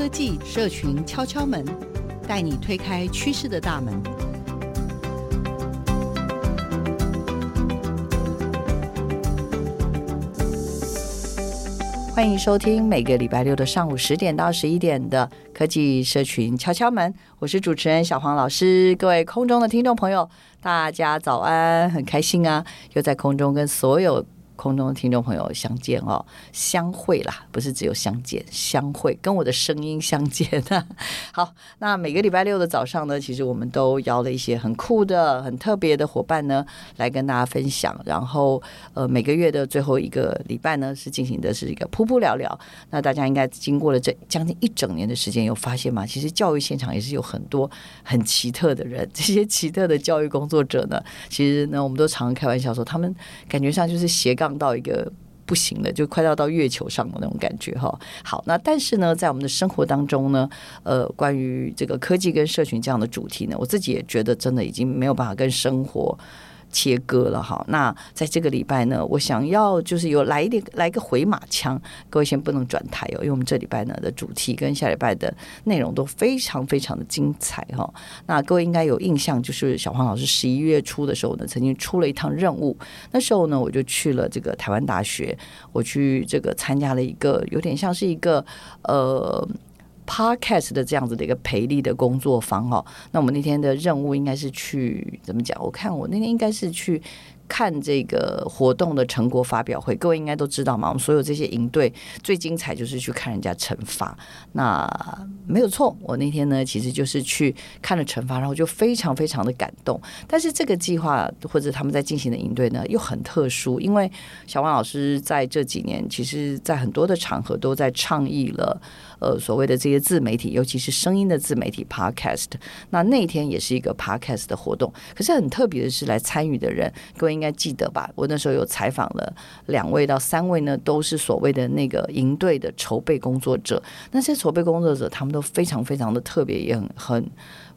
科技社群敲敲门，带你推开趋势的大门。欢迎收听每个礼拜六的上午十点到十一点的科技社群敲敲门，我是主持人小黄老师。各位空中的听众朋友，大家早安，很开心啊，又在空中跟所有。空中的听众朋友相见哦，相会啦，不是只有相见，相会跟我的声音相见啊。好，那每个礼拜六的早上呢，其实我们都邀了一些很酷的、很特别的伙伴呢，来跟大家分享。然后，呃，每个月的最后一个礼拜呢，是进行的是一个噗噗聊聊。那大家应该经过了这将近一整年的时间，有发现吗？其实教育现场也是有很多很奇特的人，这些奇特的教育工作者呢，其实呢，我们都常常开玩笑说，他们感觉上就是斜杠。到一个不行了，就快要到月球上的那种感觉哈。好，那但是呢，在我们的生活当中呢，呃，关于这个科技跟社群这样的主题呢，我自己也觉得真的已经没有办法跟生活。切割了哈，那在这个礼拜呢，我想要就是有来一点来个回马枪，各位先不能转台哦，因为我们这礼拜呢的主题跟下礼拜的内容都非常非常的精彩哈。那各位应该有印象，就是小黄老师十一月初的时候呢，曾经出了一趟任务，那时候呢，我就去了这个台湾大学，我去这个参加了一个有点像是一个呃。Podcast 的这样子的一个培力的工作坊哦，那我们那天的任务应该是去怎么讲？我看我那天应该是去。看这个活动的成果发表会，各位应该都知道嘛。我们所有这些营队最精彩就是去看人家惩罚，那没有错。我那天呢，其实就是去看了惩罚，然后就非常非常的感动。但是这个计划或者他们在进行的营队呢，又很特殊，因为小王老师在这几年，其实在很多的场合都在倡议了，呃，所谓的这些自媒体，尤其是声音的自媒体 Podcast。那那天也是一个 Podcast 的活动，可是很特别的是，来参与的人，各位。应该记得吧？我那时候有采访了两位到三位呢，都是所谓的那个营队的筹备工作者。那些筹备工作者，他们都非常非常的特别，也很很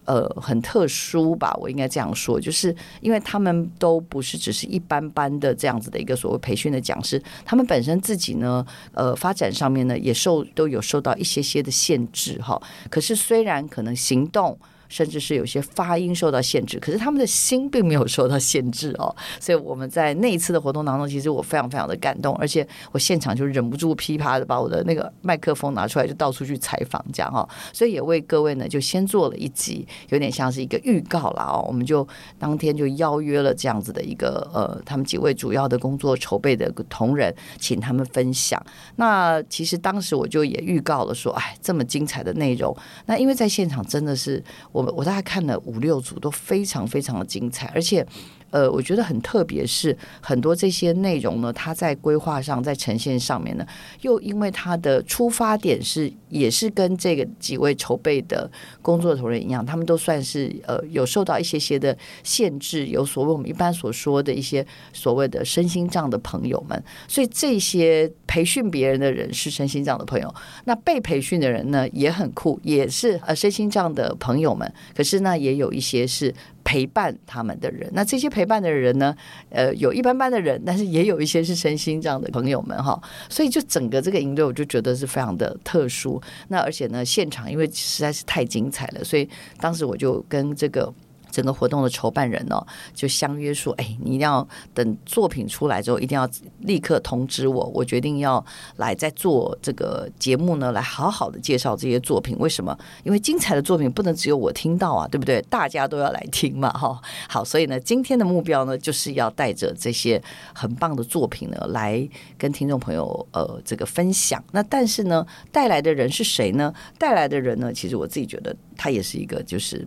呃很特殊吧？我应该这样说，就是因为他们都不是只是一般般的这样子的一个所谓培训的讲师，他们本身自己呢，呃，发展上面呢也受都有受到一些些的限制哈。可是虽然可能行动。甚至是有些发音受到限制，可是他们的心并没有受到限制哦。所以我们在那一次的活动当中，其实我非常非常的感动，而且我现场就忍不住噼啪的把我的那个麦克风拿出来，就到处去采访这样哈。所以也为各位呢，就先做了一集，有点像是一个预告了哦。我们就当天就邀约了这样子的一个呃，他们几位主要的工作筹备的同仁，请他们分享。那其实当时我就也预告了说，哎，这么精彩的内容，那因为在现场真的是我。我大概看了五六组，都非常非常的精彩，而且。呃，我觉得很特别，是很多这些内容呢，它在规划上，在呈现上面呢，又因为它的出发点是，也是跟这个几位筹备的工作同仁一样，他们都算是呃有受到一些些的限制，有所谓我们一般所说的一些所谓的身心障的朋友们，所以这些培训别人的人是身心障的朋友，那被培训的人呢也很酷，也是呃身心障的朋友们，可是呢也有一些是。陪伴他们的人，那这些陪伴的人呢？呃，有一般般的人，但是也有一些是身心这样的朋友们哈。所以就整个这个营队，我就觉得是非常的特殊。那而且呢，现场因为实在是太精彩了，所以当时我就跟这个。整个活动的筹办人哦，就相约说：“哎，你一定要等作品出来之后，一定要立刻通知我。我决定要来再做这个节目呢，来好好的介绍这些作品。为什么？因为精彩的作品不能只有我听到啊，对不对？大家都要来听嘛，哈。好，所以呢，今天的目标呢，就是要带着这些很棒的作品呢，来跟听众朋友呃这个分享。那但是呢，带来的人是谁呢？带来的人呢，其实我自己觉得他也是一个就是。”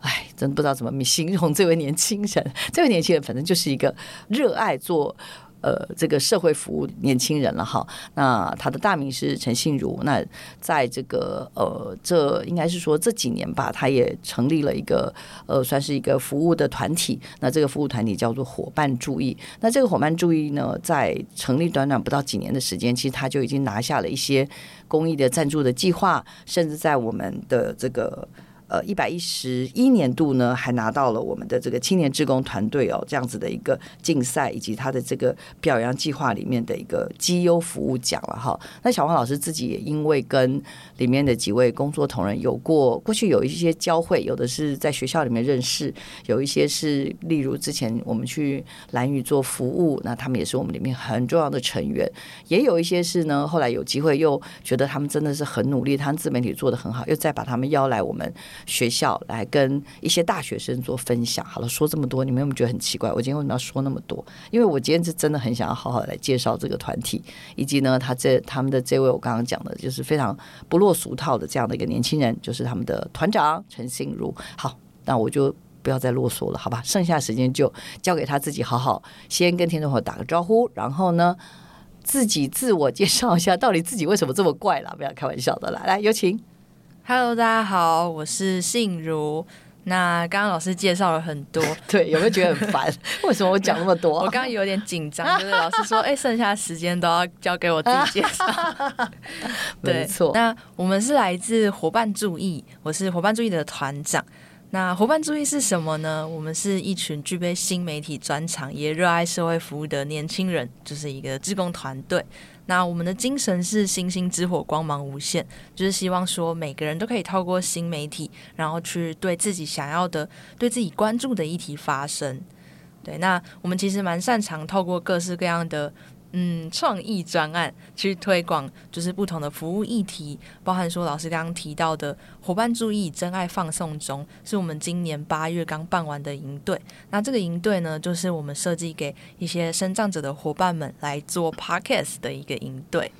哎，真不知道怎么形容这位年轻人。这位年轻人，反正就是一个热爱做呃，这个社会服务年轻人了哈。那他的大名是陈信如。那在这个呃，这应该是说这几年吧，他也成立了一个呃，算是一个服务的团体。那这个服务团体叫做伙伴注意。那这个伙伴注意呢，在成立短短不到几年的时间，其实他就已经拿下了一些公益的赞助的计划，甚至在我们的这个。呃，一百一十一年度呢，还拿到了我们的这个青年志工团队哦，这样子的一个竞赛，以及他的这个表扬计划里面的一个绩优服务奖了哈。那小黄老师自己也因为跟里面的几位工作同仁有过过去有一些交汇，有的是在学校里面认识，有一些是例如之前我们去蓝宇做服务，那他们也是我们里面很重要的成员，也有一些是呢，后来有机会又觉得他们真的是很努力，他们自媒体做得很好，又再把他们邀来我们。学校来跟一些大学生做分享。好了，说这么多，你们有没有觉得很奇怪？我今天为什么要说那么多？因为我今天是真的很想要好好来介绍这个团体，以及呢，他这他们的这位我刚刚讲的，就是非常不落俗套的这样的一个年轻人，就是他们的团长陈信如。好，那我就不要再啰嗦了，好吧？剩下时间就交给他自己，好好先跟听众朋友打个招呼，然后呢，自己自我介绍一下，到底自己为什么这么怪啦？不要开玩笑的，来来，有请。Hello，大家好，我是信如。那刚刚老师介绍了很多，对，有没有觉得很烦？为什么我讲那么多？我刚刚有点紧张，就是老师说，哎、欸，剩下的时间都要交给我自己介绍。没错。那我们是来自伙伴注意，我是伙伴注意的团长。那伙伴注意是什么呢？我们是一群具备新媒体专长，也热爱社会服务的年轻人，就是一个志工团队。那我们的精神是星星之火，光芒无限，就是希望说每个人都可以透过新媒体，然后去对自己想要的、对自己关注的议题发声。对，那我们其实蛮擅长透过各式各样的。嗯，创意专案去推广，就是不同的服务议题，包含说老师刚刚提到的伙伴注意真爱放送中，是我们今年八月刚办完的营队。那这个营队呢，就是我们设计给一些身障者的伙伴们来做 parkas 的一个营队。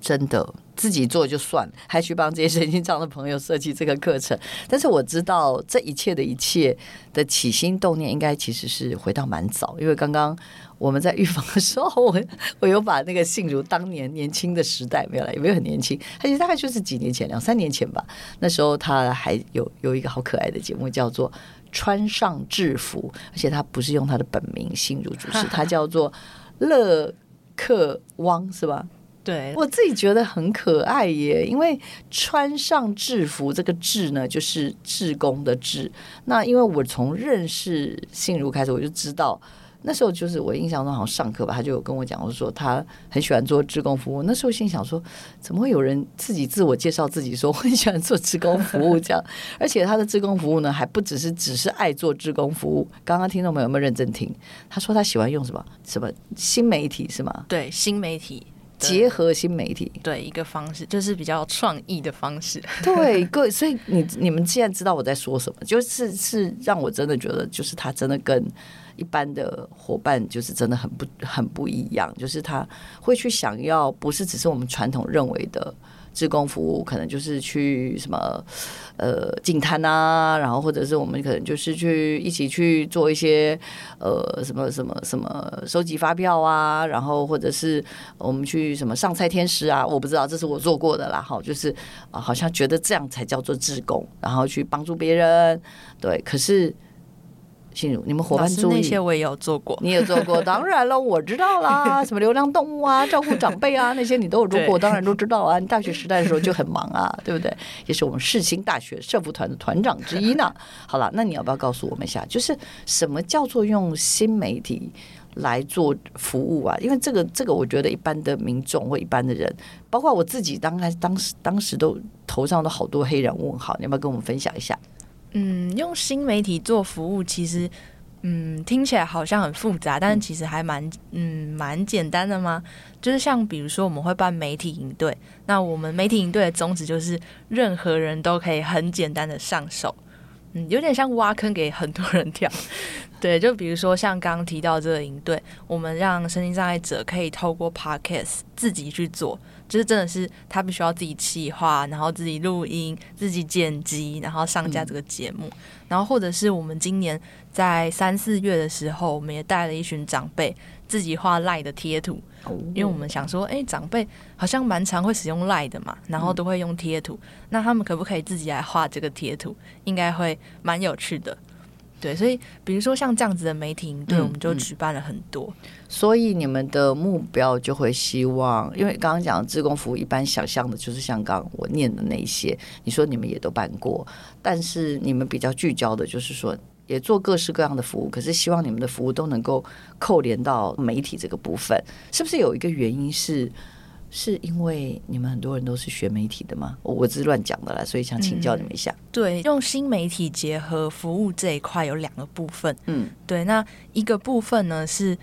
真的自己做就算了，还去帮这些神经障的朋友设计这个课程。但是我知道这一切的一切的起心动念，应该其实是回到蛮早，因为刚刚我们在预防的时候，我 我有把那个信如当年年轻的时代没有来，有没有很年轻？他其实大概就是几年前，两三年前吧。那时候他还有有一个好可爱的节目，叫做《穿上制服》，而且他不是用他的本名信如主持，他叫做乐克汪，是吧？对，我自己觉得很可爱耶，因为穿上制服这个“制”呢，就是志工的“志”。那因为我从认识信如开始，我就知道那时候就是我印象中好像上课吧，他就有跟我讲，我说他很喜欢做志工服务。那时候心想说，怎么会有人自己自我介绍自己说我很喜欢做志工服务这样？而且他的志工服务呢，还不只是只是爱做志工服务。刚刚听众朋友有没有认真听？他说他喜欢用什么什么新媒体是吗？对，新媒体。结合新媒体，对一个方式，就是比较创意的方式。对，各位，所以你你们既然知道我在说什么，就是是让我真的觉得，就是他真的跟一般的伙伴，就是真的很不很不一样，就是他会去想要，不是只是我们传统认为的。志工服务可能就是去什么呃净滩啊，然后或者是我们可能就是去一起去做一些呃什么什么什么收集发票啊，然后或者是我们去什么上菜天使啊，我不知道这是我做过的啦，好，就是啊好像觉得这样才叫做志工，然后去帮助别人，对，可是。信如，你们伙伴注意那些我也有做过，你也做过，当然了，我知道啦。什么流浪动物啊，照顾长辈啊，那些你都有做过，当然都知道啊。你大学时代的时候就很忙啊，对不对？也是我们世新大学社服团的团长之一呢。好了，那你要不要告诉我们一下，就是什么叫做用新媒体来做服务啊？因为这个，这个我觉得一般的民众或一般的人，包括我自己，当时当时当时都头上都好多黑人问号。你要不要跟我们分享一下？嗯，用新媒体做服务，其实嗯听起来好像很复杂，但是其实还蛮嗯蛮简单的吗。就是像比如说，我们会办媒体营队，那我们媒体营队的宗旨就是任何人都可以很简单的上手。嗯，有点像挖坑给很多人跳。对，就比如说像刚刚提到这个营队，我们让身心障碍者可以透过 Podcast 自己去做，就是真的是他必须要自己企划，然后自己录音、自己剪辑，然后上架这个节目。嗯、然后或者是我们今年在三四月的时候，我们也带了一群长辈自己画 LINE 的贴图。因为我们想说，哎，长辈好像蛮常会使用 LINE 的嘛，然后都会用贴图，那他们可不可以自己来画这个贴图？应该会蛮有趣的。对，所以比如说像这样子的媒体营队，我们就举办了很多。嗯嗯。所以你们的目标就会希望，因为刚刚讲的志工服务，一般想象的就是像刚刚我念的那些，你说你们也都办过，但是你们比较聚焦的就是说。也做各式各样的服务，可是希望你们的服务都能够扣连到媒体这个部分，是不是有一个原因是，是因为你们很多人都是学媒体的吗？我只是乱讲的啦，所以想请教你们一下。嗯、对，用新媒体结合服务这一块有两个部分，嗯，对，那一个部分呢是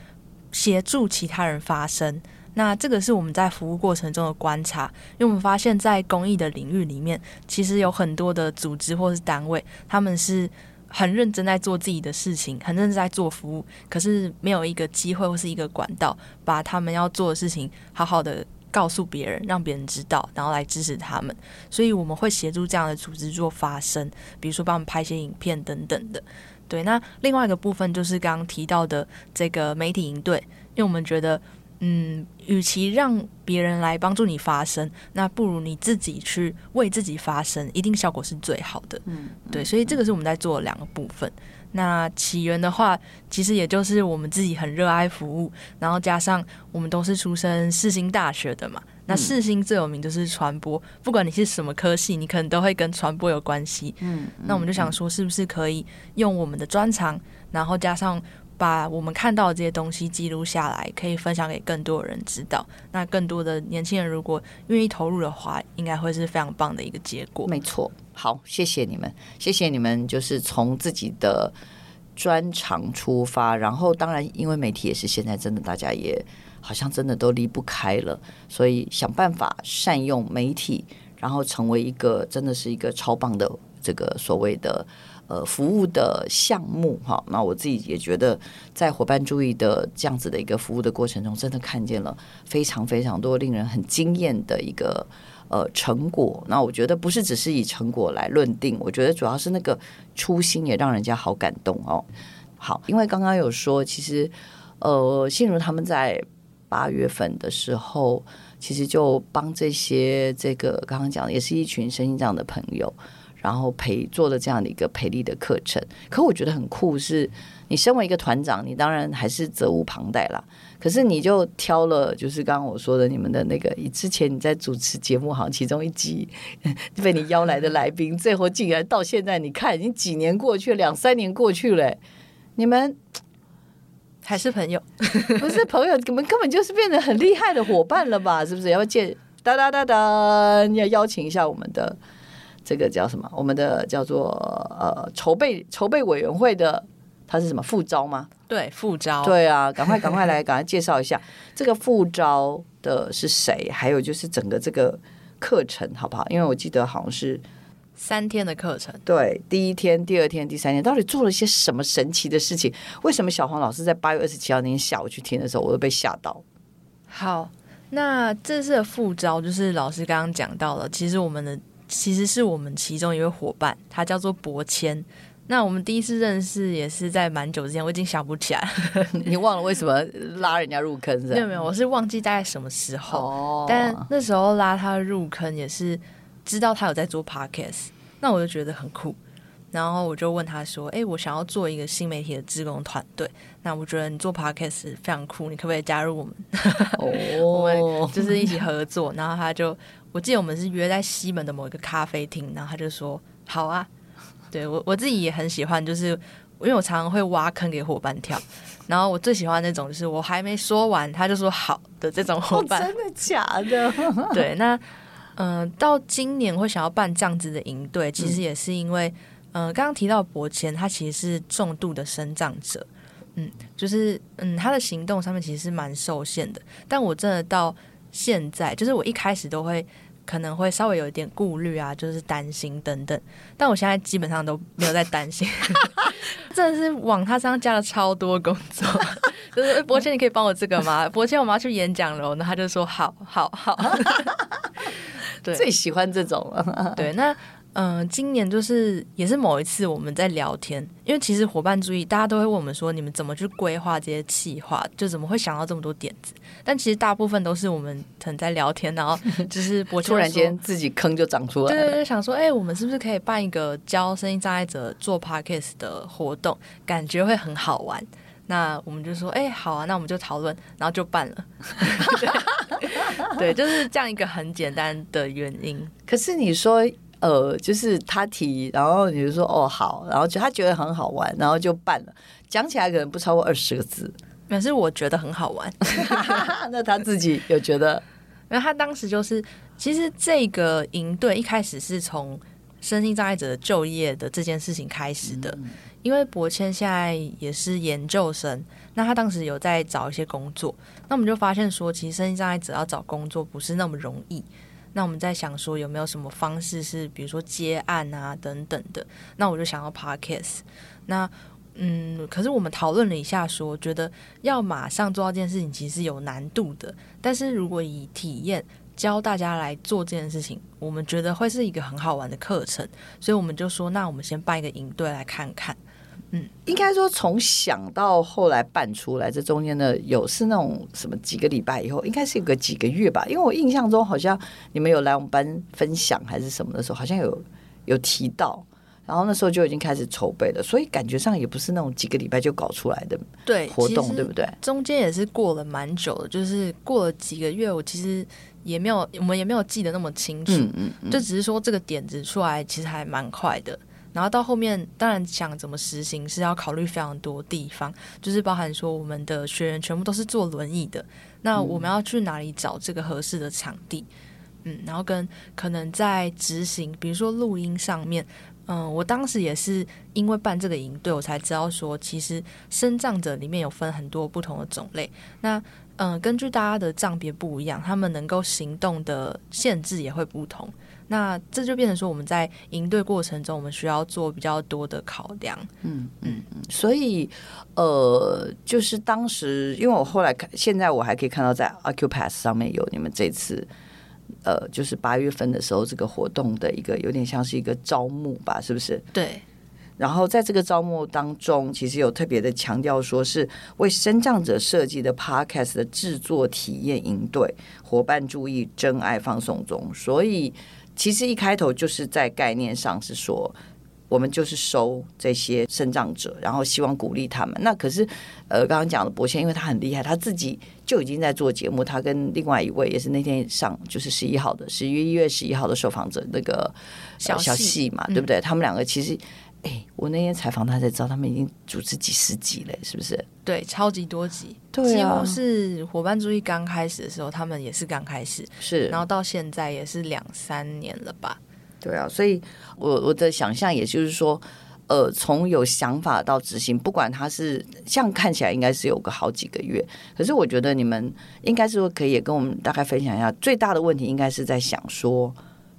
协助其他人发声，那这个是我们在服务过程中的观察，因为我们发现，在公益的领域里面，其实有很多的组织或是单位，他们是。很认真在做自己的事情，很认真在做服务，可是没有一个机会或是一个管道，把他们要做的事情好好的告诉别人，让别人知道，然后来支持他们。所以我们会协助这样的组织做发声，比如说帮我们拍一些影片等等的。对，那另外一个部分就是刚刚提到的这个媒体营队，因为我们觉得。嗯，与其让别人来帮助你发声，那不如你自己去为自己发声，一定效果是最好的。嗯，对，所以这个是我们在做的两个部分。那起源的话，其实也就是我们自己很热爱服务，然后加上我们都是出身世新大学的嘛。那世新最有名就是传播，不管你是什么科系，你可能都会跟传播有关系。嗯，那我们就想说，是不是可以用我们的专长，然后加上。把我们看到的这些东西记录下来，可以分享给更多人知道。那更多的年轻人如果愿意投入的话，应该会是非常棒的一个结果。没错，好，谢谢你们，谢谢你们，就是从自己的专长出发，然后当然，因为媒体也是现在真的大家也好像真的都离不开了，所以想办法善用媒体，然后成为一个真的是一个超棒的这个所谓的。呃，服务的项目哈，那我自己也觉得，在伙伴注意的这样子的一个服务的过程中，真的看见了非常非常多令人很惊艳的一个呃成果。那我觉得不是只是以成果来论定，我觉得主要是那个初心也让人家好感动哦。好，因为刚刚有说，其实呃，信如他们在八月份的时候，其实就帮这些这个刚刚讲的，也是一群身心障的朋友。然后陪做了这样的一个培力的课程，可我觉得很酷是，是你身为一个团长，你当然还是责无旁贷啦。可是你就挑了，就是刚刚我说的你们的那个，之前你在主持节目，好像其中一集被你邀来的来宾，最后竟然到现在，你看已经几年过去了，两三年过去了，你们还是朋友？不是朋友，你们根本就是变得很厉害的伙伴了吧？是不是？要不要见？哒哒哒哒，你要邀请一下我们的。这个叫什么？我们的叫做呃筹备筹备委员会的，他是什么副招吗？对，副招。对啊，赶快 赶快来，赶快介绍一下这个副招的是谁？还有就是整个这个课程好不好？因为我记得好像是三天的课程。对，第一天、第二天、第三天，到底做了些什么神奇的事情？为什么小黄老师在八月二十七号那天下午去听的时候，我都被吓到？好，那这次的副招就是老师刚刚讲到了，其实我们的。其实是我们其中一位伙伴，他叫做博谦。那我们第一次认识也是在蛮久之前，我已经想不起来。你忘了为什么拉人家入坑是吧？没有没有，我是忘记大概什么时候。哦。但那时候拉他入坑也是知道他有在做 podcast，那我就觉得很酷。然后我就问他说：“哎，我想要做一个新媒体的志工团队，那我觉得你做 podcast 非常酷，你可不可以加入我们？”哦。我们就是一起合作，然后他就。我记得我们是约在西门的某一个咖啡厅，然后他就说好啊。对，我我自己也很喜欢，就是因为我常常会挖坑给伙伴跳，然后我最喜欢那种就是我还没说完他就说好的这种伙伴。哦，真的假的？对，那嗯、呃，到今年会想要办这样子的营队，其实也是因为嗯、呃，刚刚提到博谦，他其实是重度的生障者，嗯，就是嗯，他的行动上面其实是蛮受限的，但我真的到。现在就是我一开始都会可能会稍微有一点顾虑啊，就是担心等等。但我现在基本上都没有在担心，真的是往他身上加了超多工作。就是伯谦，你可以帮我这个吗？伯谦，我们要去演讲了，那他就说好好好。对，最喜欢这种了。对，那。嗯、呃，今年就是也是某一次我们在聊天，因为其实伙伴注意，大家都会问我们说，你们怎么去规划这些企划，就怎么会想到这么多点子？但其实大部分都是我们可能在聊天，然后 就是突然间自己坑就长出来了。对对对，想说，哎、欸，我们是不是可以办一个教声音障碍者做 podcast 的活动？感觉会很好玩。那我们就说，哎、欸，好啊，那我们就讨论，然后就办了。对，就是这样一个很简单的原因。可是你说。呃，就是他提，然后你就说哦好，然后就他觉得很好玩，然后就办了。讲起来可能不超过二十个字，但是我觉得很好玩。那他自己有觉得？然后他当时就是，其实这个营队一开始是从身心障碍者的就业的这件事情开始的，嗯、因为博谦现在也是研究生，那他当时有在找一些工作，那我们就发现说，其实身心障碍者要找工作不是那么容易。那我们在想说有没有什么方式是，比如说接案啊等等的。那我就想要 Podcast。那嗯，可是我们讨论了一下说，觉得要马上做到这件事情其实是有难度的。但是如果以体验教大家来做这件事情，我们觉得会是一个很好玩的课程。所以我们就说，那我们先办一个营队来看看。嗯，应该说从想到后来办出来，这中间的有是那种什么几个礼拜以后，应该是有个几个月吧。因为我印象中好像你们有来我们班分享还是什么的时候，好像有有提到，然后那时候就已经开始筹备了，所以感觉上也不是那种几个礼拜就搞出来的对活动，对不对？中间也是过了蛮久的，就是过了几个月，我其实也没有，我们也没有记得那么清楚，嗯嗯嗯，就只是说这个点子出来其实还蛮快的。然后到后面，当然想怎么实行是要考虑非常多地方，就是包含说我们的学员全部都是坐轮椅的，那我们要去哪里找这个合适的场地？嗯，然后跟可能在执行，比如说录音上面，嗯，我当时也是因为办这个营队，我才知道说，其实身障者里面有分很多不同的种类。那嗯，根据大家的障别不一样，他们能够行动的限制也会不同。那这就变成说，我们在营队过程中，我们需要做比较多的考量。嗯嗯嗯。所以，呃，就是当时，因为我后来看，现在我还可以看到在 Accupass 上面有你们这次，呃，就是八月份的时候这个活动的一个有点像是一个招募吧，是不是？对。然后在这个招募当中，其实有特别的强调，说是为生长者设计的 Podcast 的制作体验营队，伙伴注意，真爱放送中，所以。其实一开头就是在概念上是说，我们就是收这些身障者，然后希望鼓励他们。那可是，呃，刚刚讲的伯谦，因为他很厉害，他自己就已经在做节目。他跟另外一位也是那天上，就是十一号的十一月十一号的受访者那个小小戏嘛，对不对？嗯、他们两个其实。哎，我那天采访他才知道，他们已经主持几十集了，是不是？对，超级多集，对啊，几乎是伙伴注意刚开始的时候，他们也是刚开始，是，然后到现在也是两三年了吧？对啊，所以我我的想象也就是说，呃，从有想法到执行，不管他是像看起来应该是有个好几个月，可是我觉得你们应该是说可以也跟我们大概分享一下，最大的问题应该是在想说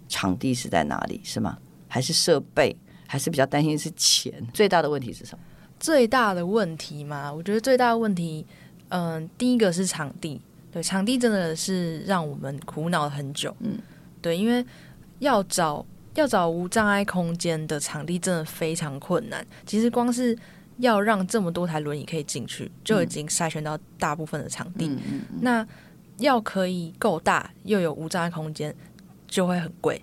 场地是在哪里，是吗？还是设备？还是比较担心是钱，最大的问题是什么？最大的问题嘛，我觉得最大的问题，嗯、呃，第一个是场地，对，场地真的是让我们苦恼了很久，嗯，对，因为要找要找无障碍空间的场地真的非常困难。其实光是要让这么多台轮椅可以进去，就已经筛选到大部分的场地。那要可以够大又有无障碍空间，就会很贵，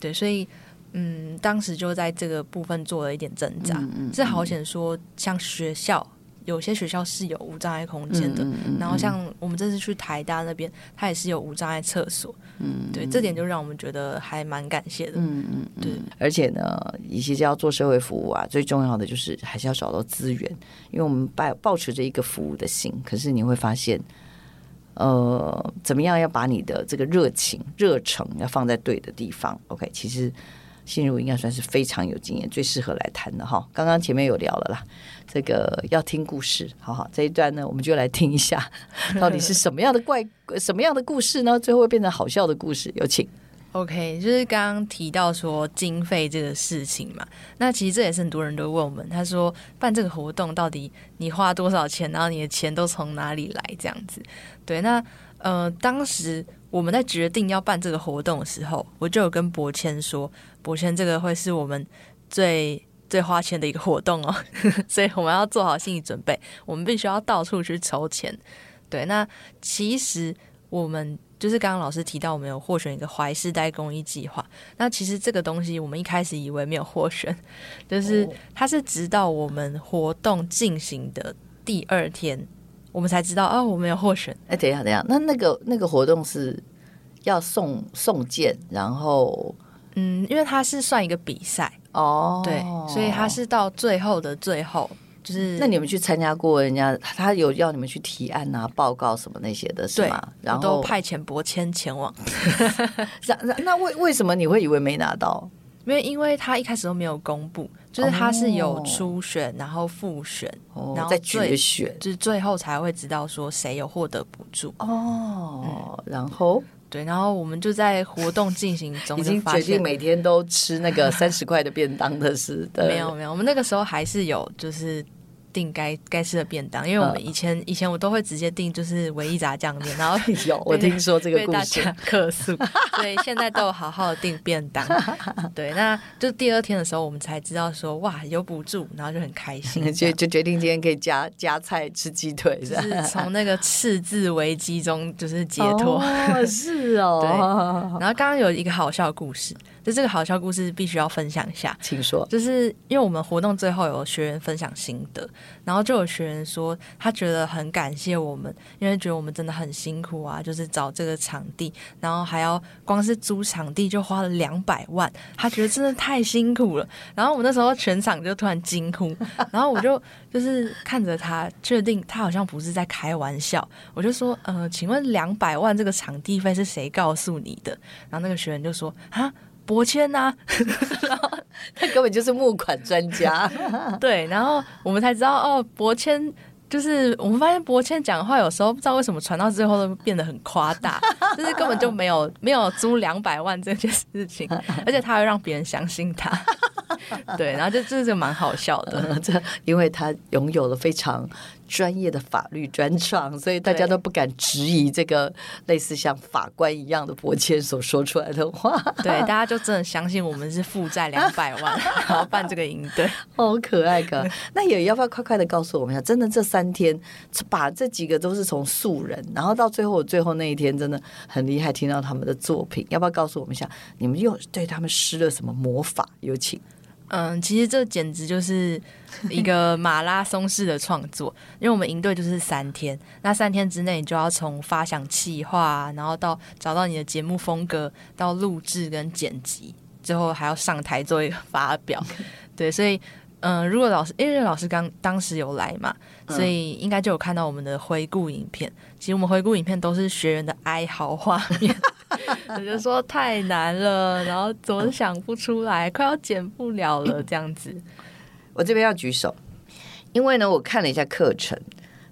对，所以。嗯，当时就在这个部分做了一点挣扎。嗯嗯、是好险说，像学校有些学校是有无障碍空间的，嗯嗯嗯、然后像我们这次去台大那边，它也是有无障碍厕所。嗯，对，这点就让我们觉得还蛮感谢的。嗯嗯，对。而且呢，以及要做社会服务啊，最重要的就是还是要找到资源，因为我们抱抱持着一个服务的心。可是你会发现，呃，怎么样要把你的这个热情、热诚要放在对的地方？OK，其实。心如应该算是非常有经验，最适合来谈的哈。刚刚前面有聊了啦，这个要听故事，好好，这一段呢，我们就来听一下，到底是什么样的怪，什么样的故事呢？最后会变成好笑的故事，有请。OK，就是刚刚提到说经费这个事情嘛，那其实这也是很多人都问我们，他说办这个活动到底你花多少钱，然后你的钱都从哪里来这样子？对，那呃，当时我们在决定要办这个活动的时候，我就有跟博谦说，博谦这个会是我们最最花钱的一个活动哦，所以我们要做好心理准备，我们必须要到处去筹钱。对，那其实我们。就是刚刚老师提到，我们有获选一个怀世代公益计划。那其实这个东西，我们一开始以为没有获选，就是它是直到我们活动进行的第二天，我们才知道哦，我们有获选。哎，等一下，等一下，那那个那个活动是要送送件，然后嗯，因为它是算一个比赛哦，对，所以它是到最后的最后。就是那你们去参加过人家，他有要你们去提案啊、报告什么那些的，是吗？然后都派遣博谦前往。那那那为为什么你会以为没拿到？因为因为他一开始都没有公布，就是他是有初选，然后复选，哦、然后再决选，就是最后才会知道说谁有获得补助。哦、嗯，然后对，然后我们就在活动进行中已经决定每天都吃那个三十块的便当的是的。没有没有，我们那个时候还是有就是。订该该吃的便当，因为我们以前、嗯、以前我都会直接订就是唯一炸酱面，然后 有我听说这个故事客诉，所以现在都有好好的订便当。对，那就第二天的时候，我们才知道说哇有补助，然后就很开心，就就决定今天可以加加菜吃鸡腿，就是从那个赤字危机中就是解脱。哦，是哦。对，然后刚刚有一个好笑的故事。就这个好笑故事必须要分享一下，请说。就是因为我们活动最后有学员分享心得，然后就有学员说他觉得很感谢我们，因为觉得我们真的很辛苦啊，就是找这个场地，然后还要光是租场地就花了两百万，他觉得真的太辛苦了。然后我们那时候全场就突然惊呼，然后我就就是看着他，确定他好像不是在开玩笑，我就说，呃，请问两百万这个场地费是谁告诉你的？然后那个学员就说，啊。博谦呐，然后他根本就是募款专家，对，然后我们才知道哦，博谦就是我们发现博谦讲话有时候不知道为什么传到最后都变得很夸大，就是根本就没有没有租两百万这件事情，而且他会让别人相信他，对，然后就这就蛮好笑的，这因为他拥有了非常。专业的法律专长，所以大家都不敢质疑这个类似像法官一样的伯谦所说出来的话。对，大家就真的相信我们是负债 两百万，然后办这个营队，好可爱的。那也要不要快快的告诉我们一下？真的这三天把这几个都是从素人，然后到最后最后那一天真的很厉害，听到他们的作品，要不要告诉我们一下？你们又对他们施了什么魔法？有请。嗯，其实这简直就是一个 马拉松式的创作，因为我们营队就是三天，那三天之内你就要从发想企划，然后到找到你的节目风格，到录制跟剪辑，最后还要上台做一个发表。对，所以嗯，如果老师因为老师刚当时有来嘛，所以应该就有看到我们的回顾影片。其实我们回顾影片都是学员的哀嚎画面。我就说太难了，然后总想不出来，快要剪不了了，这样子。我这边要举手，因为呢，我看了一下课程，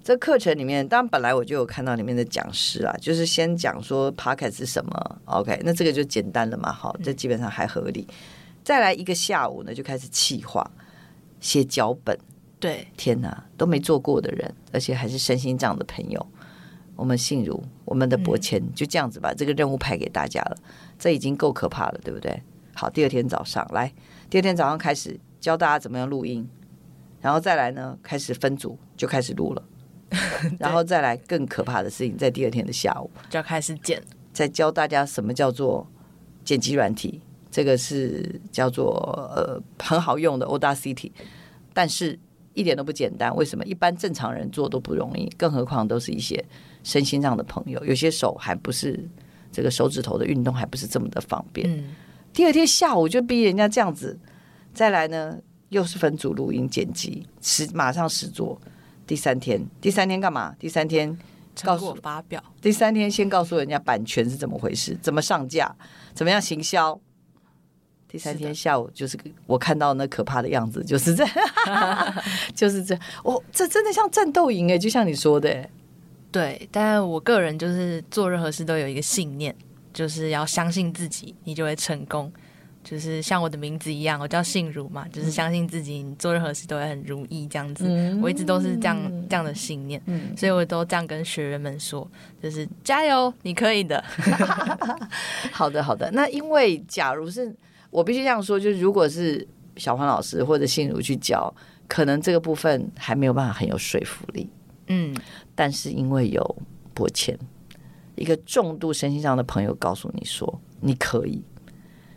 这课程里面，当然本来我就有看到里面的讲师啊，就是先讲说 Podcast 是什么，OK，那这个就简单了嘛，好，这基本上还合理。再来一个下午呢，就开始企划、写脚本，对，天哪，都没做过的人，而且还是身心障的朋友。我们信如我们的博谦就这样子把这个任务派给大家了，这已经够可怕了，对不对？好，第二天早上来，第二天早上开始教大家怎么样录音，然后再来呢，开始分组就开始录了，然后再来更可怕的事情，在第二天的下午就要开始剪，再教大家什么叫做剪辑软体，这个是叫做呃很好用的 Audacity，但是一点都不简单。为什么？一般正常人做都不容易，更何况都是一些。身心上的朋友，有些手还不是这个手指头的运动还不是这么的方便。嗯，第二天下午就逼人家这样子，再来呢又是分组录音剪辑，实马上实做。第三天，第三天干嘛？第三天告诉发表。第三天先告诉人家版权是怎么回事，怎么上架，怎么样行销。第三天下午就是我看到那可怕的样子，就是这，就是这。哦，这真的像战斗营哎，就像你说的。对，但我个人就是做任何事都有一个信念，就是要相信自己，你就会成功。就是像我的名字一样，我叫信如嘛，就是相信自己，你做任何事都会很如意这样子。嗯、我一直都是这样这样的信念，嗯、所以我都这样跟学员们说，就是加油，你可以的。好的，好的。那因为假如是我必须这样说，就是如果是小黄老师或者心如去教，可能这个部分还没有办法很有说服力。嗯，但是因为有柏谦，一个重度身心上的朋友告诉你说你可以。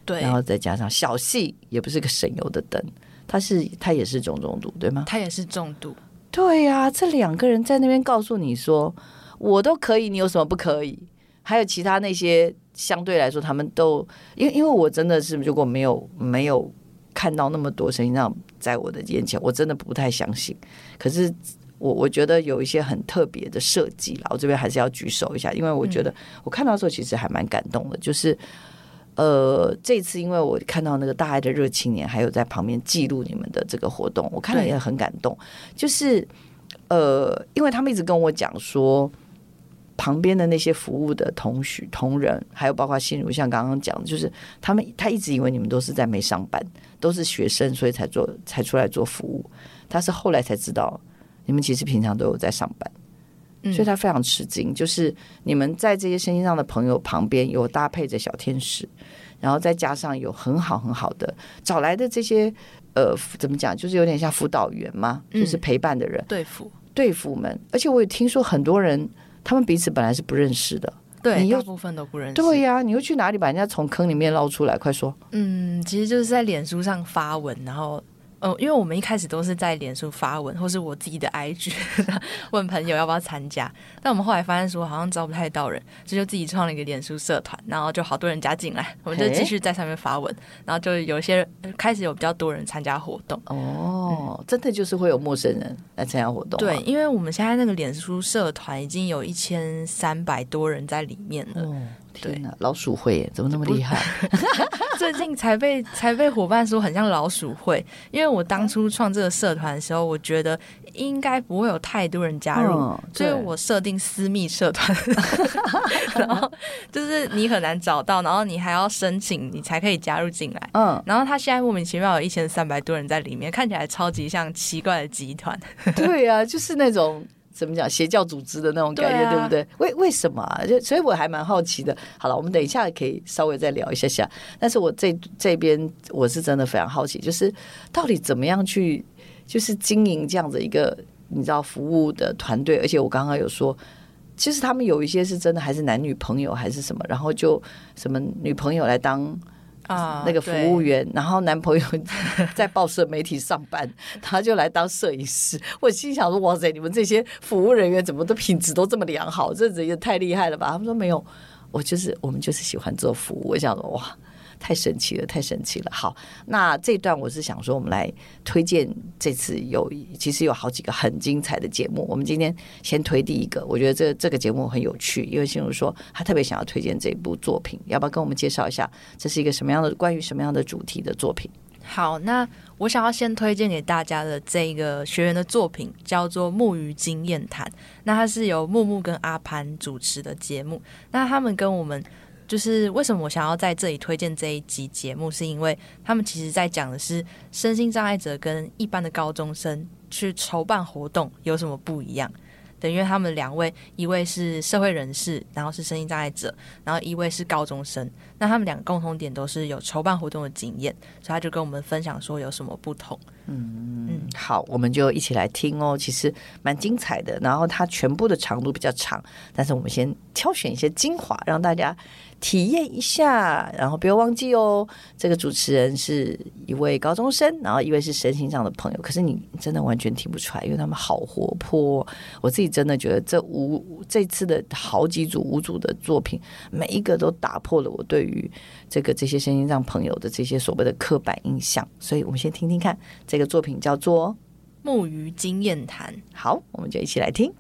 对，然后再加上小细也不是个省油的灯，他是他也是中重度，对吗？他也是重度。对呀、啊，这两个人在那边告诉你说我都可以，你有什么不可以？还有其他那些相对来说，他们都因为因为我真的是如果没有没有看到那么多声音让在我的眼前，我真的不太相信。可是我我觉得有一些很特别的设计啦，我这边还是要举手一下，因为我觉得我看到的时候其实还蛮感动的，就是。呃，这次因为我看到那个大爱的热青年，还有在旁边记录你们的这个活动，我看了也很感动。就是呃，因为他们一直跟我讲说，旁边的那些服务的同学、同仁，还有包括心如，像刚刚讲的，就是他们他一直以为你们都是在没上班，都是学生，所以才做才出来做服务。他是后来才知道，你们其实平常都有在上班。所以他非常吃惊，就是你们在这些身心上的朋友旁边有搭配着小天使，然后再加上有很好很好的找来的这些呃，怎么讲，就是有点像辅导员嘛，就是陪伴的人，队辅队辅们。而且我也听说很多人他们彼此本来是不认识的，对，你又大部分都不认识。对呀、啊，你又去哪里把人家从坑里面捞出来？快说。嗯，其实就是在脸书上发文，然后。嗯，因为我们一开始都是在脸书发文，或是我自己的 IG 问朋友要不要参加，但我们后来发现说好像招不太到人，这就自己创了一个脸书社团，然后就好多人加进来，我们就继续在上面发文，然后就有些开始有比较多人参加活动。哦，真的就是会有陌生人来参加活动？对，因为我们现在那个脸书社团已经有一千三百多人在里面了。哦天哪，老鼠会怎么那么厉害？最近才被才被伙伴说很像老鼠会，因为我当初创这个社团的时候，我觉得应该不会有太多人加入，嗯、所以我设定私密社团，然后就是你很难找到，然后你还要申请，你才可以加入进来。嗯，然后他现在莫名其妙有一千三百多人在里面，看起来超级像奇怪的集团。对呀、啊，就是那种。怎么讲邪教组织的那种感觉，对，不对？为为什么啊？就所以我还蛮好奇的。好了，我们等一下可以稍微再聊一下下。但是我这这边我是真的非常好奇，就是到底怎么样去就是经营这样子一个你知道服务的团队？而且我刚刚有说，其实他们有一些是真的还是男女朋友还是什么，然后就什么女朋友来当。啊，那个服务员，然后男朋友在报社媒体上班，他就来当摄影师。我心想说：“哇塞，你们这些服务人员怎么都品质都这么良好？这人也太厉害了吧？”他们说：“没有，我就是我们就是喜欢做服务。”我想说：“哇。”太神奇了，太神奇了！好，那这段我是想说，我们来推荐这次有其实有好几个很精彩的节目。我们今天先推第一个，我觉得这这个节目很有趣，因为心如说他特别想要推荐这部作品，要不要跟我们介绍一下这是一个什么样的关于什么样的主题的作品？好，那我想要先推荐给大家的这个学员的作品叫做《木鱼经验谈》，那它是由木木跟阿潘主持的节目，那他们跟我们。就是为什么我想要在这里推荐这一集节目，是因为他们其实在讲的是身心障碍者跟一般的高中生去筹办活动有什么不一样。等于他们两位，一位是社会人士，然后是身心障碍者，然后一位是高中生。那他们两个共同点都是有筹办活动的经验，所以他就跟我们分享说有什么不同。嗯嗯，好，我们就一起来听哦。其实蛮精彩的，然后它全部的长度比较长，但是我们先挑选一些精华，让大家。体验一下，然后不要忘记哦。这个主持人是一位高中生，然后一位是神心上的朋友。可是你真的完全听不出来，因为他们好活泼。我自己真的觉得这五这次的好几组五组的作品，每一个都打破了我对于这个这些身心上朋友的这些所谓的刻板印象。所以我们先听听看，这个作品叫做《木鱼经验谈》。好，我们就一起来听。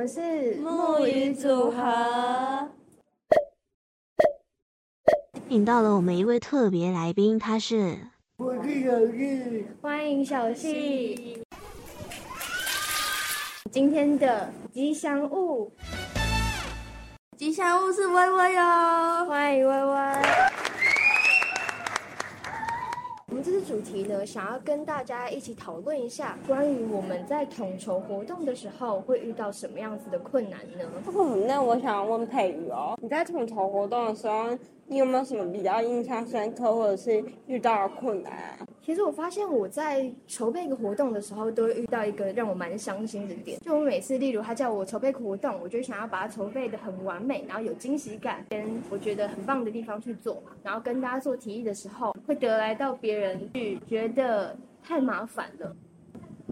们是木鱼组合。引到了我们一位特别来宾，他是我是小细，欢迎小旭。今天的吉祥物，吉祥物是微微哦，欢迎薇薇。我们这次题呢，想要跟大家一起讨论一下，关于我们在统筹活动的时候会遇到什么样子的困难呢？哦，那我想问佩宇哦，你在统筹活动的时候，你有没有什么比较印象深刻，或者是遇到的困难？其实我发现我在筹备一个活动的时候，都会遇到一个让我蛮伤心的点。就我每次，例如他叫我筹备活动，我就想要把它筹备的很完美，然后有惊喜感，跟我觉得很棒的地方去做嘛。然后跟大家做提议的时候，会得来到别人去觉得太麻烦了。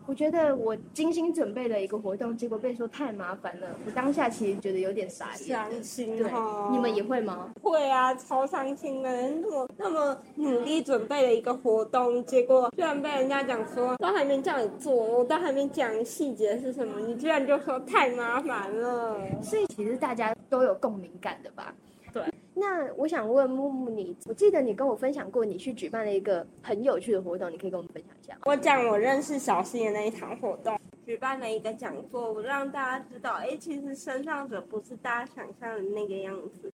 我觉得我精心准备了一个活动，结果被说太麻烦了。我当下其实觉得有点傻眼，伤心。对，你们也会吗？会啊，超伤心的。那么那么努力准备了一个活动，结果居然被人家讲说，都还没叫你做，我都还没讲细节是什么，你居然就说太麻烦了。所以其实大家都有共鸣感的吧？对。那我想问木木你，我记得你跟我分享过，你去举办了一个很有趣的活动，你可以跟我们分享一下吗？我讲我认识小新的那一场活动，举办了一个讲座，我让大家知道，哎，其实身上者不是大家想象的那个样子。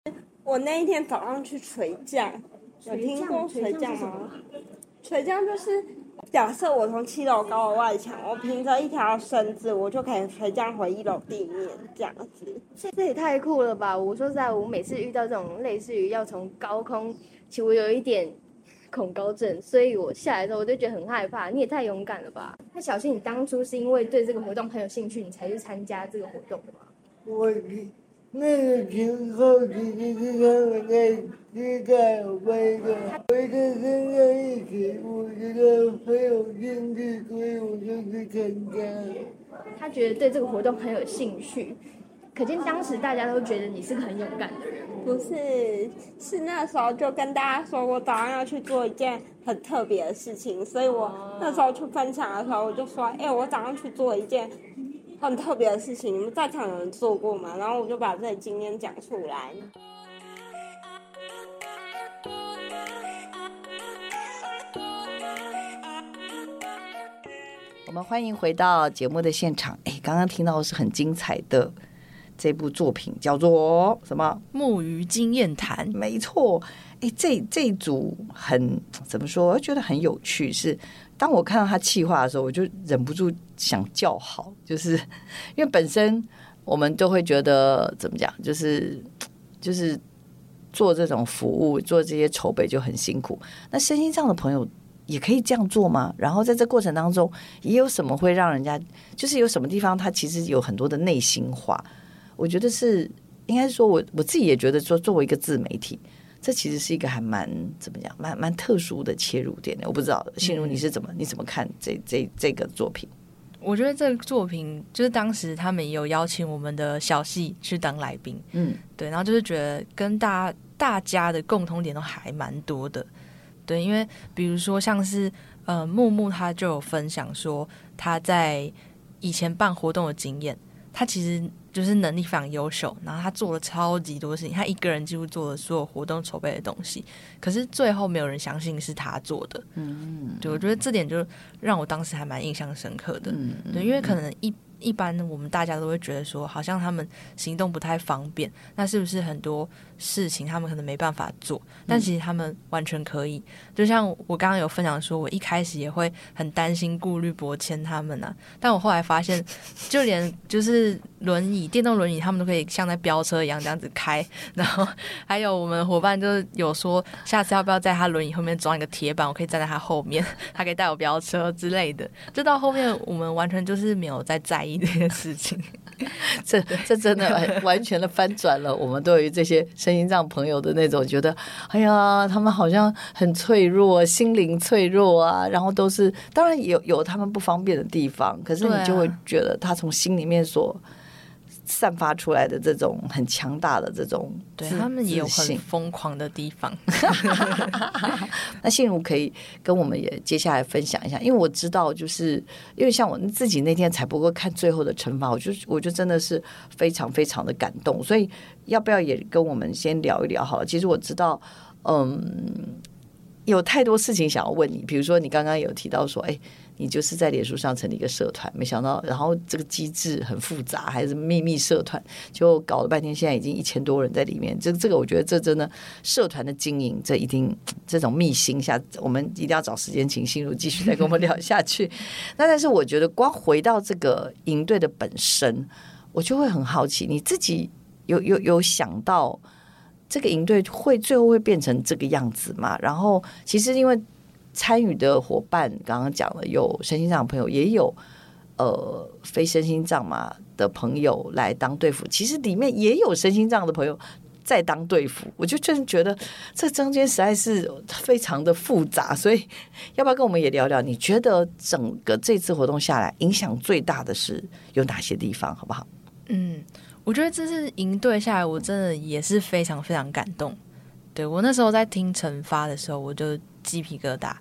我那一天早上去垂降，有听过垂降吗？垂降就是。假设我从七楼高的外墙，我凭着一条绳子，我就可以垂降回一楼地面，这样子。这也太酷了吧！我说实在，我每次遇到这种类似于要从高空，其实我有一点恐高症，所以我下来的时候我就觉得很害怕。你也太勇敢了吧！那小新，你当初是因为对这个活动很有兴趣，你才去参加这个活动的吗？我。那个情况其实是他们在期待我拍的，围着身上一起，我觉得很有兴趣，所以我就去参加了。他觉得对这个活动很有兴趣，可见当时大家都觉得你是个很勇敢的人。不是，是那时候就跟大家说我早上要去做一件很特别的事情，所以我那时候去分享的时候，我就说，哎，我早上去做一件。很特别的事情，你们在场有人做过吗？然后我就把这经验讲出来。我们欢迎回到节目的现场。哎，刚刚听到的是很精彩的这部作品，叫做什么？《木鱼经验谈》。没错。哎，这这一组很怎么说？我觉得很有趣。是当我看到他气话的时候，我就忍不住。想叫好，就是 因为本身我们都会觉得怎么讲，就是就是做这种服务、做这些筹备就很辛苦。那身心障的朋友也可以这样做吗？然后在这过程当中，也有什么会让人家，就是有什么地方，他其实有很多的内心话。我觉得是应该说，我我自己也觉得说，作为一个自媒体，这其实是一个还蛮怎么讲，蛮蛮特殊的切入点的。我不知道心如你是怎么，你怎么看这这这个作品？我觉得这个作品就是当时他们也有邀请我们的小戏去当来宾，嗯，对，然后就是觉得跟大家大家的共同点都还蛮多的，对，因为比如说像是呃木木他就有分享说他在以前办活动的经验，他其实。就是能力非常优秀，然后他做了超级多事情，他一个人几乎做了所有活动筹备的东西，可是最后没有人相信是他做的。嗯，对，我觉得这点就让我当时还蛮印象深刻的。嗯，对，因为可能一。一般我们大家都会觉得说，好像他们行动不太方便，那是不是很多事情他们可能没办法做？但其实他们完全可以。就像我刚刚有分享说，我一开始也会很担心、顾虑博谦他们啊，但我后来发现，就连就是轮椅、电动轮椅，他们都可以像在飙车一样这样子开。然后还有我们伙伴就是有说，下次要不要在他轮椅后面装一个铁板，我可以站在他后面，他可以带我飙车之类的。就到后面，我们完全就是没有在在意。这件事情，这这真的完全的翻转了我们对于这些身心障朋友的那种觉得，哎呀，他们好像很脆弱，心灵脆弱啊。然后都是当然有有他们不方便的地方，可是你就会觉得他从心里面所散发出来的这种很强大的这种，对他们也有很疯狂的地方。那信如可以跟我们也接下来分享一下，因为我知道，就是因为像我自己那天才不过看最后的惩罚，我就我就真的是非常非常的感动，所以要不要也跟我们先聊一聊好了？其实我知道，嗯，有太多事情想要问你，比如说你刚刚有提到说，哎。你就是在脸书上成立一个社团，没想到，然后这个机制很复杂，还是秘密社团，就搞了半天，现在已经一千多人在里面。这这个，我觉得这真的社团的经营，这一定这种秘辛下，我们一定要找时间请心如继续再跟我们聊下去。那但是我觉得，光回到这个营队的本身，我就会很好奇，你自己有有有想到这个营队会最后会变成这个样子吗？然后，其实因为。参与的伙伴刚刚讲了，有身心障朋友，也有呃非身心障嘛的朋友来当队服。其实里面也有身心障的朋友在当队服。我就真觉得这中间实在是非常的复杂，所以要不要跟我们也聊聊？你觉得整个这次活动下来，影响最大的是有哪些地方？好不好？嗯，我觉得这次营队下来，我真的也是非常非常感动。对，我那时候在听惩罚的时候，我就鸡皮疙瘩。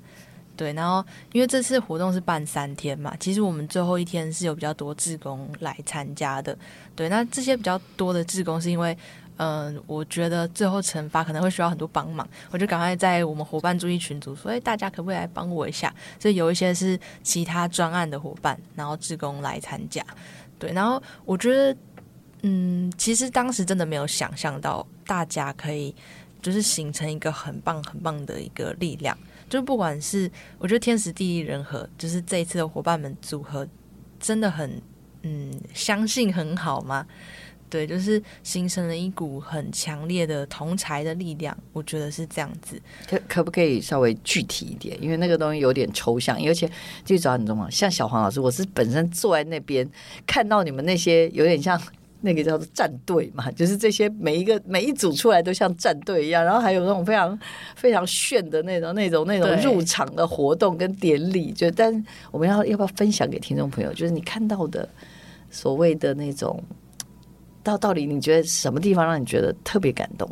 对，然后因为这次活动是办三天嘛，其实我们最后一天是有比较多志工来参加的。对，那这些比较多的志工是因为，嗯、我觉得最后惩罚可能会需要很多帮忙，我就赶快在我们伙伴注意群组说，哎，大家可不可以来帮我一下？所以有一些是其他专案的伙伴，然后志工来参加。对，然后我觉得，嗯，其实当时真的没有想象到大家可以就是形成一个很棒很棒的一个力量。就不管是我觉得天时地利人和，就是这一次的伙伴们组合真的很嗯，相信很好吗？对，就是形成了一股很强烈的同侪的力量，我觉得是这样子。可可不可以稍微具体一点？因为那个东西有点抽象，而且最主要你知道吗？像小黄老师，我是本身坐在那边看到你们那些有点像。那个叫做战队嘛，就是这些每一个每一组出来都像战队一样，然后还有那种非常非常炫的那种那种那种入场的活动跟典礼。就但我们要要不要分享给听众朋友？就是你看到的所谓的那种，到到底你觉得什么地方让你觉得特别感动？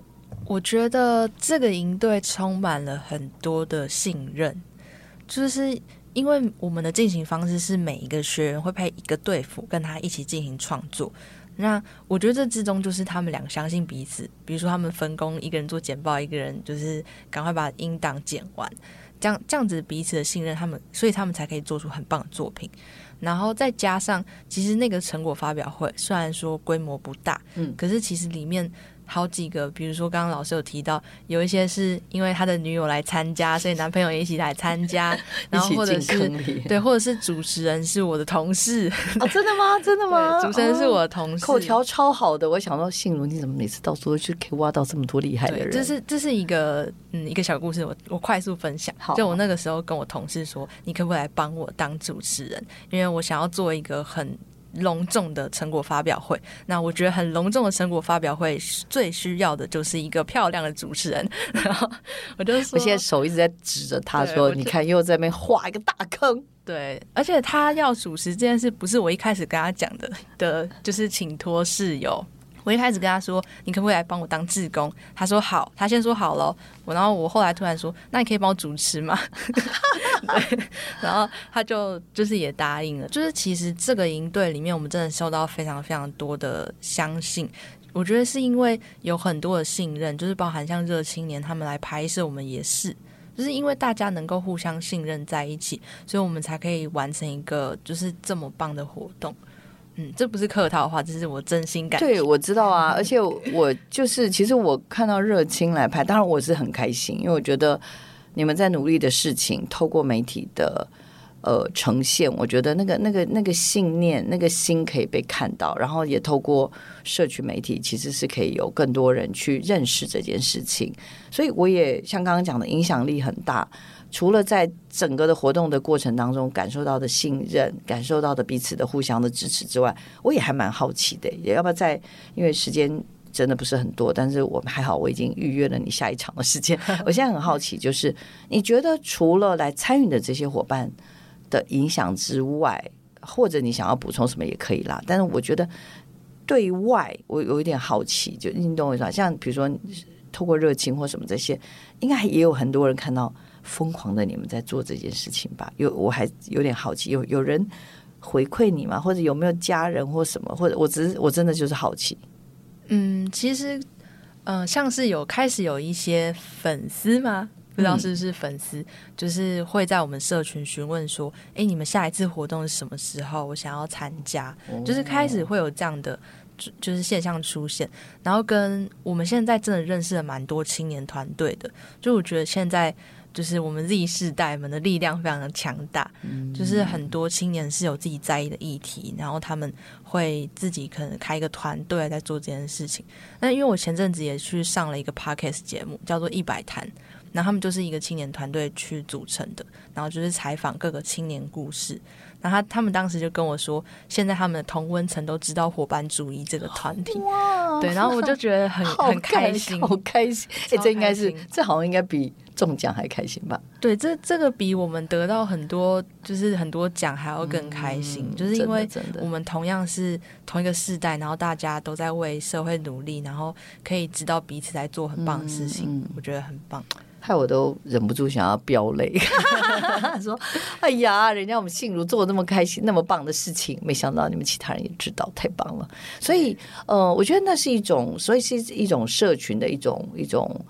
我觉得这个营队充满了很多的信任，就是因为我们的进行方式是每一个学员会配一个队服跟他一起进行创作。那我觉得这之中就是他们俩相信彼此，比如说他们分工，一个人做简报，一个人就是赶快把音档剪完，这样这样子彼此的信任，他们所以他们才可以做出很棒的作品。然后再加上，其实那个成果发表会虽然说规模不大，嗯，可是其实里面。好几个，比如说刚刚老师有提到，有一些是因为他的女友来参加，所以男朋友也一起来参加，然后或者是对，或者是主持人是我的同事。哦，真的吗？真的吗？主持人是我的同事，口条超好的。我想到信如，你怎么每次到处都去可以挖到这么多厉害的人？这是这是一个嗯一个小故事，我我快速分享。就我那个时候跟我同事说，你可不可以来帮我当主持人？因为我想要做一个很。隆重的成果发表会，那我觉得很隆重的成果发表会最需要的就是一个漂亮的主持人。然后我就说，我现在手一直在指着他说：“你看，又在那边画一个大坑。”对，而且他要主持这件事，不是我一开始跟他讲的，的就是请托室友。我一开始跟他说：“你可不可以来帮我当志工？”他说：“好。”他先说好了。我然后我后来突然说：“那你可以帮我主持吗？”，然后他就就是也答应了。就是其实这个营队里面，我们真的收到非常非常多的相信。我觉得是因为有很多的信任，就是包含像热青年他们来拍摄，我们也是，就是因为大家能够互相信任在一起，所以我们才可以完成一个就是这么棒的活动。嗯，这不是客套话，这是我真心感。对，我知道啊，而且我就是，其实我看到热青来拍，当然我是很开心，因为我觉得你们在努力的事情，透过媒体的呃呈现，我觉得那个那个那个信念、那个心可以被看到，然后也透过社区媒体，其实是可以有更多人去认识这件事情，所以我也像刚刚讲的，影响力很大。除了在整个的活动的过程当中感受到的信任，感受到的彼此的互相的支持之外，我也还蛮好奇的，也要不要在？因为时间真的不是很多，但是我们还好，我已经预约了你下一场的时间。我现在很好奇，就是你觉得除了来参与的这些伙伴的影响之外，或者你想要补充什么也可以啦。但是我觉得对外，我有一点好奇，就运动会上，像比如说透过热情或什么这些，应该也有很多人看到疯狂的你们在做这件事情吧？有，我还有点好奇，有有人回馈你吗？或者有没有家人或什么？或者我只是我真的就是好奇。嗯，其实，嗯、呃，像是有开始有一些粉丝吗？不知道是不是粉丝，嗯、就是会在我们社群询问说：“哎，你们下一次活动是什么时候？我想要参加。哦”就是开始会有这样的就就是现象出现，然后跟我们现在真的认识了蛮多青年团队的。就我觉得现在就是我们 Z 世代们的力量非常的强大，嗯、就是很多青年是有自己在意的议题，然后他们会自己可能开一个团队在做这件事情。那因为我前阵子也去上了一个 Podcast 节目，叫做《一百谈》。然后他们就是一个青年团队去组成的，然后就是采访各个青年故事。然后他他们当时就跟我说，现在他们的同温层都知道伙伴主义这个团体，哇对，然后我就觉得很很开心，好开心。哎，这应该是这好像应该比中奖还开心吧？对，这这个比我们得到很多就是很多奖还要更开心，嗯、就是因为我们同样是同一个世代，然后大家都在为社会努力，然后可以知道彼此在做很棒的事情，嗯嗯、我觉得很棒。害我都忍不住想要飙泪，说：“哎呀，人家我们信如做那么开心、那么棒的事情，没想到你们其他人也知道，太棒了。”所以，呃，我觉得那是一种，所以是一种社群的一种一种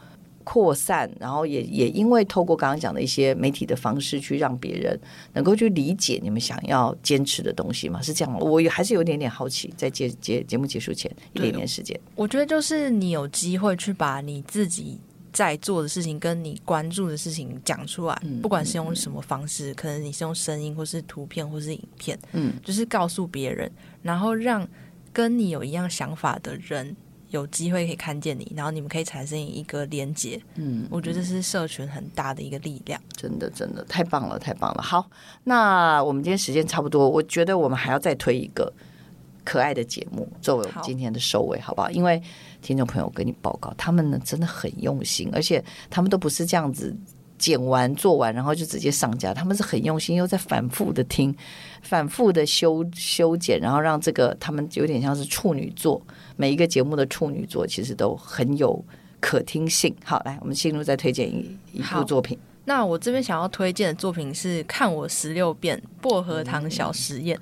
扩散，然后也也因为透过刚刚讲的一些媒体的方式，去让别人能够去理解你们想要坚持的东西嘛，是这样。我也还是有点点好奇，在节节节目结束前一点点时间，我觉得就是你有机会去把你自己。在做的事情跟你关注的事情讲出来，不管是用什么方式，可能你是用声音，或是图片，或是影片，嗯，就是告诉别人，然后让跟你有一样想法的人有机会可以看见你，然后你们可以产生一个连接，嗯，我觉得这是社群很大的一个力量，真的，真的太棒了，太棒了。好，那我们今天时间差不多，我觉得我们还要再推一个。可爱的节目作为我们今天的收尾，好不好？因为听众朋友，我跟你报告，他们呢真的很用心，而且他们都不是这样子剪完做完然后就直接上架，他们是很用心，又在反复的听，反复的修修剪，然后让这个他们有点像是处女座，每一个节目的处女座其实都很有可听性。好，来，我们进入再推荐一一部作品。那我这边想要推荐的作品是《看我十六遍薄荷糖小实验》。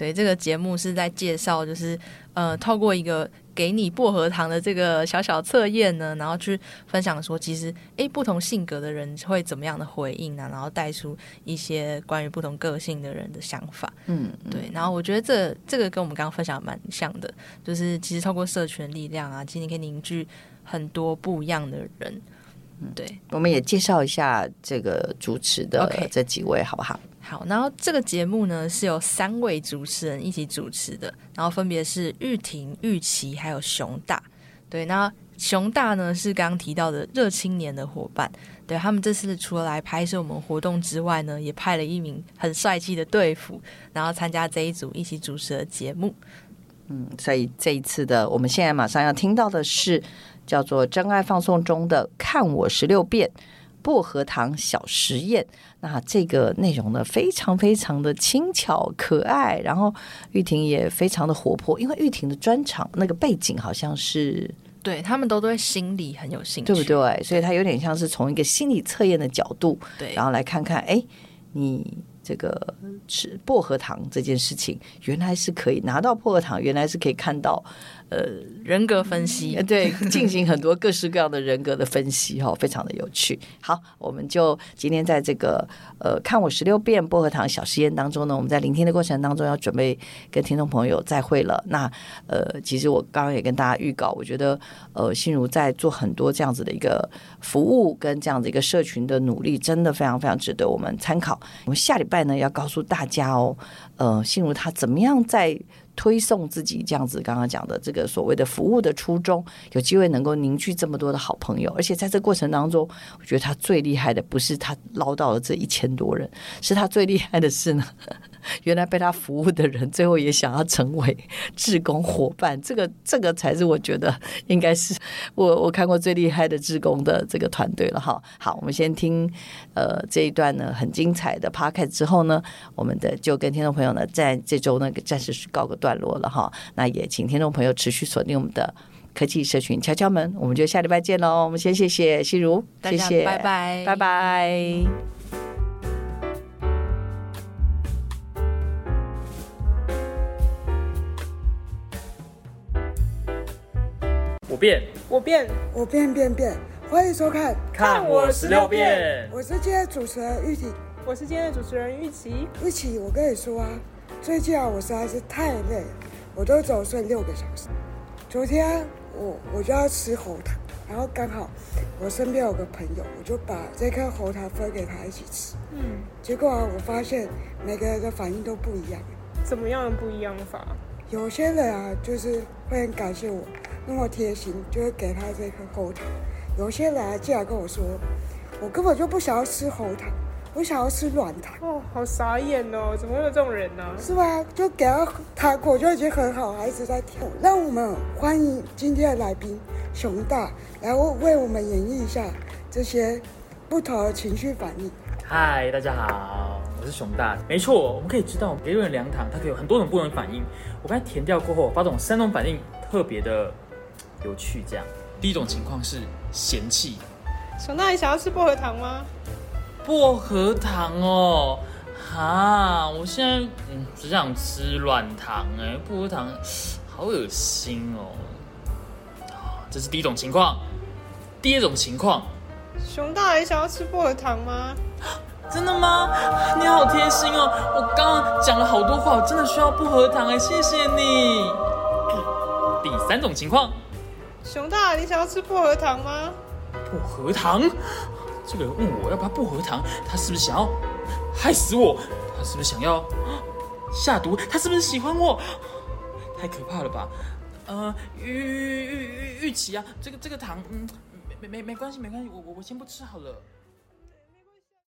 对，这个节目是在介绍，就是呃，透过一个给你薄荷糖的这个小小测验呢，然后去分享说，其实诶，不同性格的人会怎么样的回应呢？然后带出一些关于不同个性的人的想法。嗯，对。然后我觉得这这个跟我们刚刚分享蛮像的，就是其实透过社群力量啊，其实你可以凝聚很多不一样的人。嗯，对。我们也介绍一下这个主持的这几位，好不好？好，然后这个节目呢是由三位主持人一起主持的，然后分别是玉婷、玉琪还有熊大。对，那熊大呢是刚刚提到的热青年的伙伴，对，他们这次除了来拍摄我们活动之外呢，也派了一名很帅气的队服，然后参加这一组一起主持的节目。嗯，所以这一次的我们现在马上要听到的是叫做《真爱放送中的看我十六变》。薄荷糖小实验，那这个内容呢，非常非常的轻巧可爱，然后玉婷也非常的活泼，因为玉婷的专场那个背景好像是对他们都对心理很有兴趣，对不对？所以他有点像是从一个心理测验的角度，对，然后来看看，哎，你。这个吃薄荷糖这件事情，原来是可以拿到薄荷糖，原来是可以看到，呃，人格分析，对，进行很多各式各样的人格的分析，哈，非常的有趣。好，我们就今天在这个呃，看我十六遍薄荷糖小实验当中呢，我们在聆听的过程当中要准备跟听众朋友再会了。那呃，其实我刚刚也跟大家预告，我觉得呃，心如在做很多这样子的一个服务跟这样子一个社群的努力，真的非常非常值得我们参考。我们下礼拜。呢，要告诉大家哦，呃，心如他怎么样在推送自己这样子，刚刚讲的这个所谓的服务的初衷，有机会能够凝聚这么多的好朋友，而且在这过程当中，我觉得他最厉害的不是他捞到了这一千多人，是他最厉害的是呢。原来被他服务的人，最后也想要成为志工伙伴，这个这个才是我觉得应该是我我看过最厉害的志工的这个团队了哈。好，我们先听呃这一段呢很精彩的 p o c a s t 之后呢，我们的就跟听众朋友呢在这周呢暂时告个段落了哈。那也请听众朋友持续锁定我们的科技社群敲敲门，我们就下礼拜见喽。我们先谢谢心如，谢谢，拜拜，拜拜。我变，我变，我变变变，欢迎收看，看我十六变。我是今天的主持人玉婷，我是今天的主持人玉琪。玉琪，我跟你说啊，最近啊，我实在是太累了，我都只有睡六个小时。昨天我我就要吃喉糖，然后刚好我身边有个朋友，我就把这颗喉糖分给他一起吃。嗯，结果啊，我发现每个人的反应都不一样。怎么样不一样法？有些人啊，就是会很感谢我。那么贴心，就会给他这颗喉糖。有些人啊，竟然跟我说，我根本就不想要吃喉糖，我想要吃软糖。哦，好傻眼哦！怎么会有这种人呢？是吧？就给他糖果就已经很好，还一直在跳。让我们欢迎今天的来宾熊大，来为我们演绎一下这些不同的情绪反应。嗨，大家好，我是熊大。没错，我们可以知道，别人凉糖它可以有很多种不同的反应。我刚才填掉过后，发这种三种反应，特别的。有趣，这样。第一种情况是嫌弃。熊大，你想要吃薄荷糖吗？薄荷糖哦，哈，我现在嗯只想吃软糖哎，薄荷糖好恶心哦。这是第一种情况。第二种情况，熊大，你想要吃薄荷糖吗？真的吗？你好贴心哦，我刚刚讲了好多话，我真的需要薄荷糖哎，谢谢你。第三种情况。熊大，你想要吃薄荷糖吗？薄荷糖？这个人问我要不要薄荷糖，他是不是想要害死我？他是不是想要下毒？他是不是喜欢我？太可怕了吧！呃，玉玉玉玉琪啊，这个这个糖，嗯，没没没关系没关系，我我我先不吃好了。